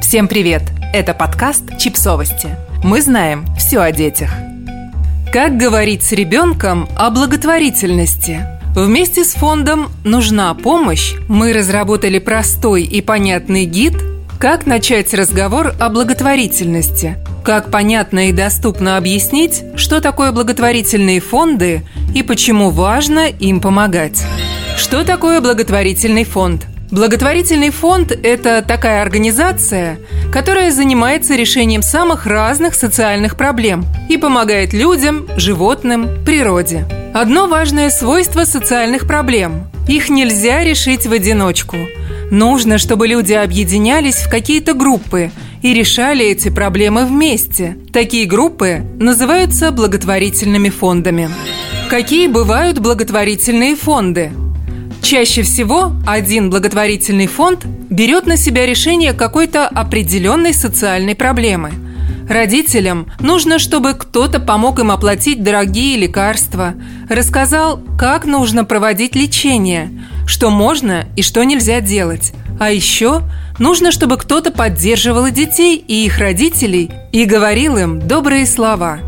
Всем привет! Это подкаст «Чипсовости». Мы знаем все о детях. Как говорить с ребенком о благотворительности? Вместе с фондом «Нужна помощь» мы разработали простой и понятный гид «Как начать разговор о благотворительности», как понятно и доступно объяснить, что такое благотворительные фонды и почему важно им помогать. Что такое благотворительный фонд? Благотворительный фонд – это такая организация, которая занимается решением самых разных социальных проблем и помогает людям, животным, природе. Одно важное свойство социальных проблем – их нельзя решить в одиночку. Нужно, чтобы люди объединялись в какие-то группы и решали эти проблемы вместе. Такие группы называются благотворительными фондами. Какие бывают благотворительные фонды? Чаще всего один благотворительный фонд берет на себя решение какой-то определенной социальной проблемы. Родителям нужно, чтобы кто-то помог им оплатить дорогие лекарства, рассказал, как нужно проводить лечение, что можно и что нельзя делать. А еще нужно, чтобы кто-то поддерживал детей и их родителей и говорил им добрые слова.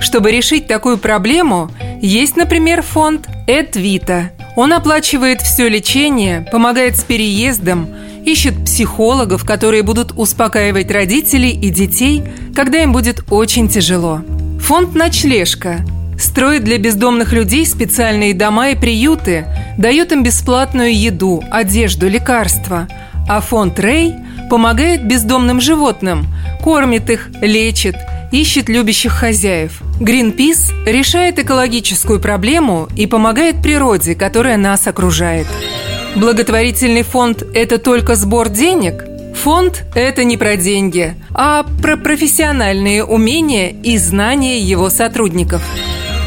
Чтобы решить такую проблему, есть, например, фонд «Эдвита», он оплачивает все лечение, помогает с переездом, ищет психологов, которые будут успокаивать родителей и детей, когда им будет очень тяжело. Фонд «Ночлежка» строит для бездомных людей специальные дома и приюты, дает им бесплатную еду, одежду, лекарства. А фонд «Рэй» помогает бездомным животным, кормит их, лечит – ищет любящих хозяев. Greenpeace решает экологическую проблему и помогает природе, которая нас окружает. Благотворительный фонд – это только сбор денег? Фонд – это не про деньги, а про профессиональные умения и знания его сотрудников.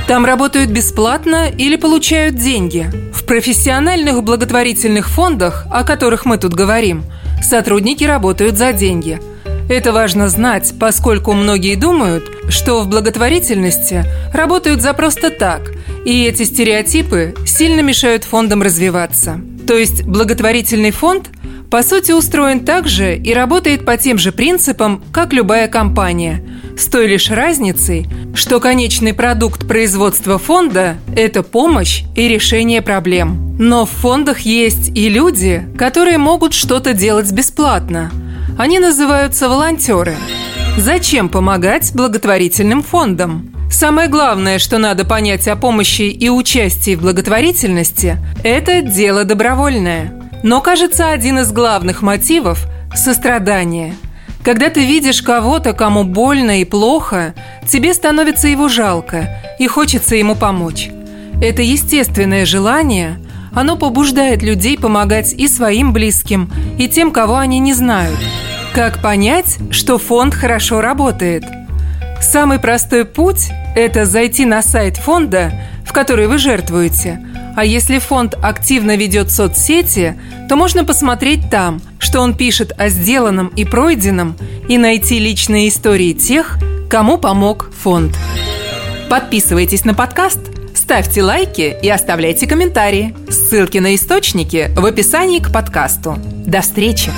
Там работают бесплатно или получают деньги. В профессиональных благотворительных фондах, о которых мы тут говорим, сотрудники работают за деньги – это важно знать, поскольку многие думают, что в благотворительности работают за просто так, и эти стереотипы сильно мешают фондам развиваться. То есть благотворительный фонд по сути устроен так же и работает по тем же принципам, как любая компания, с той лишь разницей, что конечный продукт производства фонда – это помощь и решение проблем. Но в фондах есть и люди, которые могут что-то делать бесплатно – они называются волонтеры. Зачем помогать благотворительным фондам? Самое главное, что надо понять о помощи и участии в благотворительности – это дело добровольное. Но, кажется, один из главных мотивов – сострадание. Когда ты видишь кого-то, кому больно и плохо, тебе становится его жалко и хочется ему помочь. Это естественное желание, оно побуждает людей помогать и своим близким, и тем, кого они не знают – как понять, что фонд хорошо работает? Самый простой путь – это зайти на сайт фонда, в который вы жертвуете. А если фонд активно ведет соцсети, то можно посмотреть там, что он пишет о сделанном и пройденном, и найти личные истории тех, кому помог фонд. Подписывайтесь на подкаст, ставьте лайки и оставляйте комментарии. Ссылки на источники в описании к подкасту. До встречи!